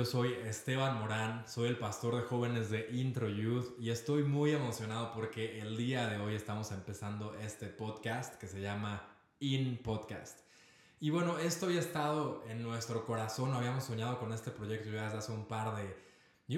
Yo soy Esteban Morán, soy el pastor de jóvenes de Intro Youth y estoy muy emocionado porque el día de hoy estamos empezando este podcast que se llama In Podcast. Y bueno, esto había estado en nuestro corazón, habíamos soñado con este proyecto ya desde hace un par de,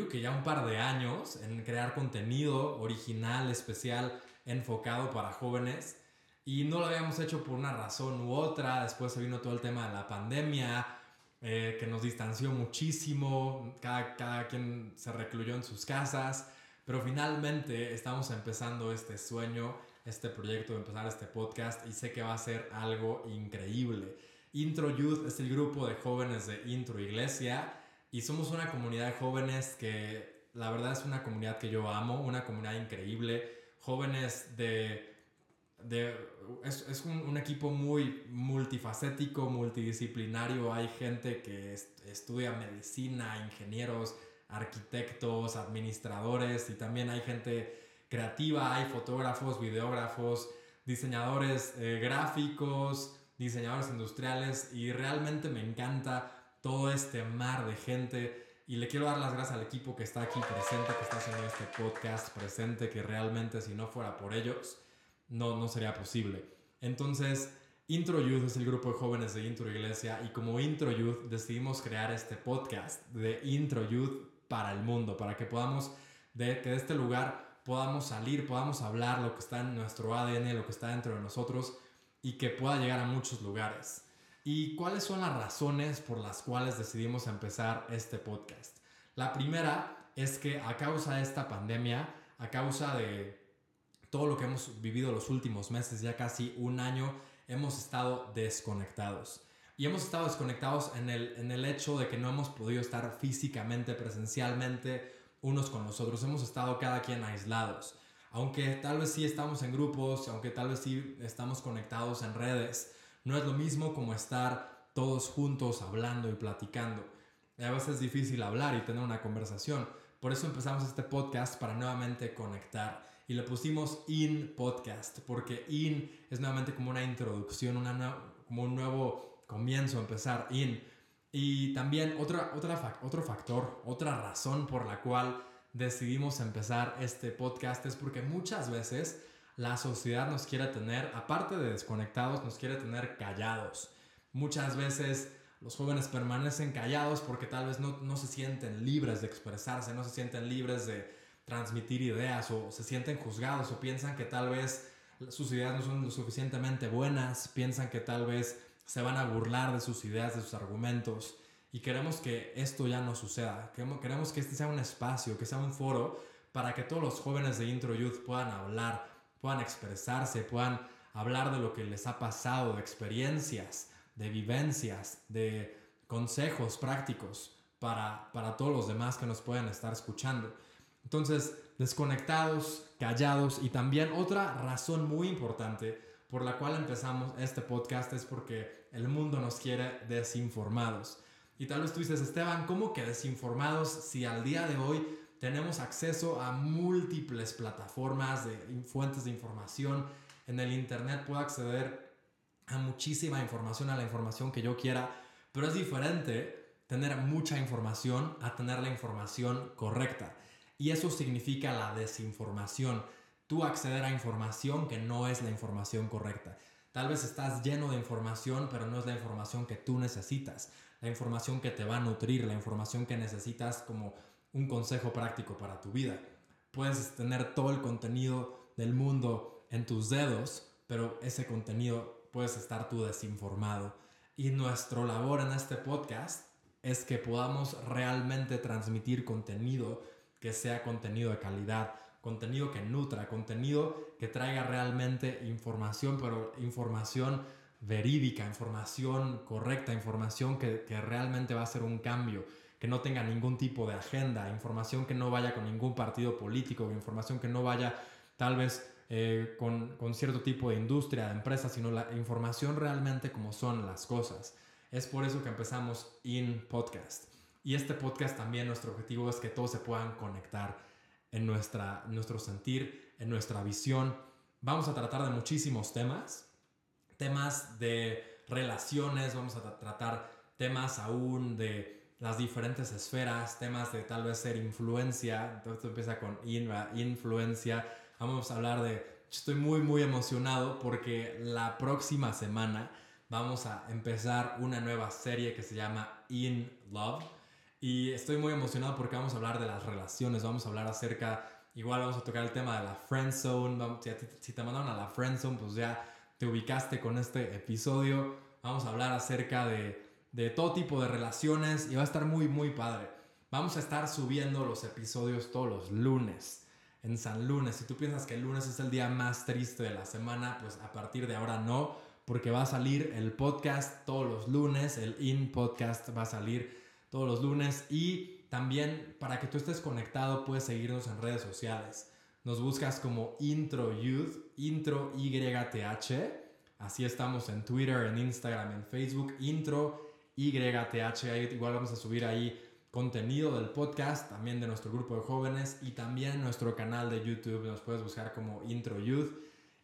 que ya un par de años, en crear contenido original, especial, enfocado para jóvenes. Y no lo habíamos hecho por una razón u otra. Después se vino todo el tema de la pandemia, eh, que nos distanció muchísimo. Cada, cada quien se recluyó en sus casas. Pero finalmente estamos empezando este sueño, este proyecto de empezar este podcast y sé que va a ser algo increíble. Intro Youth es el grupo de jóvenes de Intro Iglesia y somos una comunidad de jóvenes que la verdad es una comunidad que yo amo, una comunidad increíble, jóvenes de es, es un, un, equipo muy multifacético, multidisciplinario. Hay gente que estudia medicina, ingenieros, arquitectos, administradores y también hay gente creativa, hay fotógrafos, videógrafos, diseñadores eh, gráficos, diseñadores industriales y realmente me encanta todo este mar de gente y le quiero dar las gracias al equipo que está aquí presente, que está haciendo este podcast presente, que realmente si no fuera por ellos, no, no sería posible. Entonces, Intro Youth es el grupo de jóvenes de Intro Iglesia y como Intro Youth decidimos crear este podcast de Intro Youth para el mundo, para que podamos, de, que de este lugar podamos salir, podamos hablar lo que está en nuestro ADN, lo que está dentro de nosotros y que pueda llegar a muchos lugares. ¿Y cuáles son las razones por las cuales decidimos empezar este podcast? La primera es que a causa de esta pandemia, a causa de todo lo que hemos vivido los últimos meses, ya casi un año, hemos estado desconectados. Y hemos estado desconectados en el, en el hecho de que no hemos podido estar físicamente, presencialmente, unos con los otros. Hemos estado cada quien aislados. Aunque tal vez sí estamos en grupos, aunque tal vez sí estamos conectados en redes, no es lo mismo como estar todos juntos hablando y platicando. a veces es difícil hablar y tener una conversación. Por eso empezamos este podcast para nuevamente conectar y le pusimos In Podcast, porque In es nuevamente como una introducción, una, como un nuevo comienzo, empezar In. Y también otra, otra, otro factor, otra razón por la cual decidimos empezar este podcast es porque muchas veces la sociedad nos quiere tener, aparte de desconectados, nos quiere tener callados. Muchas veces los jóvenes permanecen callados porque tal vez no, no se sienten libres de expresarse, no se sienten libres de, transmitir ideas o se sienten juzgados o piensan que tal vez sus ideas no son lo suficientemente buenas, piensan que tal vez se van a burlar de sus ideas, de sus argumentos y queremos que esto ya no suceda. Queremos que este sea un espacio, que sea un foro para que todos los jóvenes de Intro Youth puedan hablar, puedan expresarse, puedan hablar de lo que les ha pasado, de experiencias, de vivencias, de consejos prácticos para, para todos los demás que nos puedan estar escuchando. Entonces, desconectados, callados y también otra razón muy importante por la cual empezamos este podcast es porque el mundo nos quiere desinformados. Y tal vez tú dices, Esteban, ¿cómo que desinformados si al día de hoy tenemos acceso a múltiples plataformas de fuentes de información? En el Internet puedo acceder a muchísima información, a la información que yo quiera, pero es diferente tener mucha información a tener la información correcta. Y eso significa la desinformación. Tú acceder a información que no es la información correcta. Tal vez estás lleno de información, pero no es la información que tú necesitas. La información que te va a nutrir, la información que necesitas como un consejo práctico para tu vida. Puedes tener todo el contenido del mundo en tus dedos, pero ese contenido puedes estar tú desinformado. Y nuestra labor en este podcast es que podamos realmente transmitir contenido que sea contenido de calidad, contenido que nutra, contenido que traiga realmente información, pero información verídica, información correcta, información que, realmente va a ser un cambio, que no tenga ningún tipo de agenda, información que no vaya con ningún partido político, información que no vaya tal vez eh, con, con, cierto tipo de industria, de empresa, sino la información realmente como son las cosas. Es por eso que empezamos In Podcast. Y este podcast también nuestro objetivo es que todos se puedan conectar en nuestra, nuestro sentir, en nuestra visión. Vamos a tratar de muchísimos temas, temas de relaciones, vamos a tratar temas aún de las diferentes esferas, temas de tal vez ser influencia, entonces empieza con influencia, vamos a hablar de, estoy muy muy emocionado porque la próxima semana vamos a empezar una nueva serie que se llama In Love y estoy muy emocionado porque vamos a hablar de las relaciones, vamos a hablar acerca, igual vamos a tocar el tema de la friend zone, si te mandaron a la friend zone pues ya te ubicaste con este episodio, vamos a hablar acerca de de todo tipo de relaciones y va a estar muy, muy padre. Vamos a estar subiendo los episodios todos los lunes, en San Lunes. Si tú piensas que el lunes es el día más triste de la semana, pues a partir de ahora no, porque va a salir el podcast todos los lunes, el In Podcast va a salir todos los lunes y también para que tú estés conectado puedes seguirnos en redes sociales. Nos buscas como Intro Youth, Intro YTH. Así estamos en Twitter, en Instagram, en Facebook, Intro YTH. Igual vamos a subir ahí contenido del podcast, también de nuestro grupo de jóvenes y también nuestro canal de YouTube. Nos puedes buscar como Intro Youth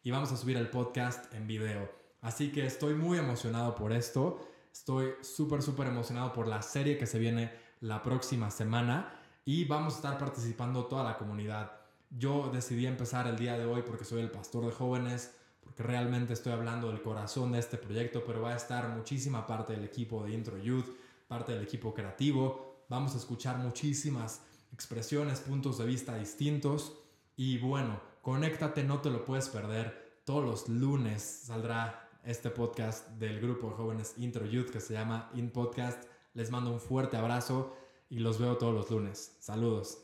y vamos a subir el podcast en video. Así que estoy muy emocionado por esto. Estoy súper, súper emocionado por la serie que se viene la próxima semana y vamos a estar participando toda la comunidad. Yo decidí empezar el día de hoy porque soy el pastor de jóvenes porque realmente estoy hablando del corazón de este proyecto, pero va a estar muchísima parte del equipo de Intro Youth, parte del equipo creativo. Vamos a escuchar muchísimas expresiones, puntos de vista distintos. Y bueno, conéctate, no te lo puedes perder. Todos los lunes saldrá este podcast del grupo de jóvenes Intro Youth que se llama In Podcast. Les mando un fuerte abrazo y los veo todos los lunes. Saludos.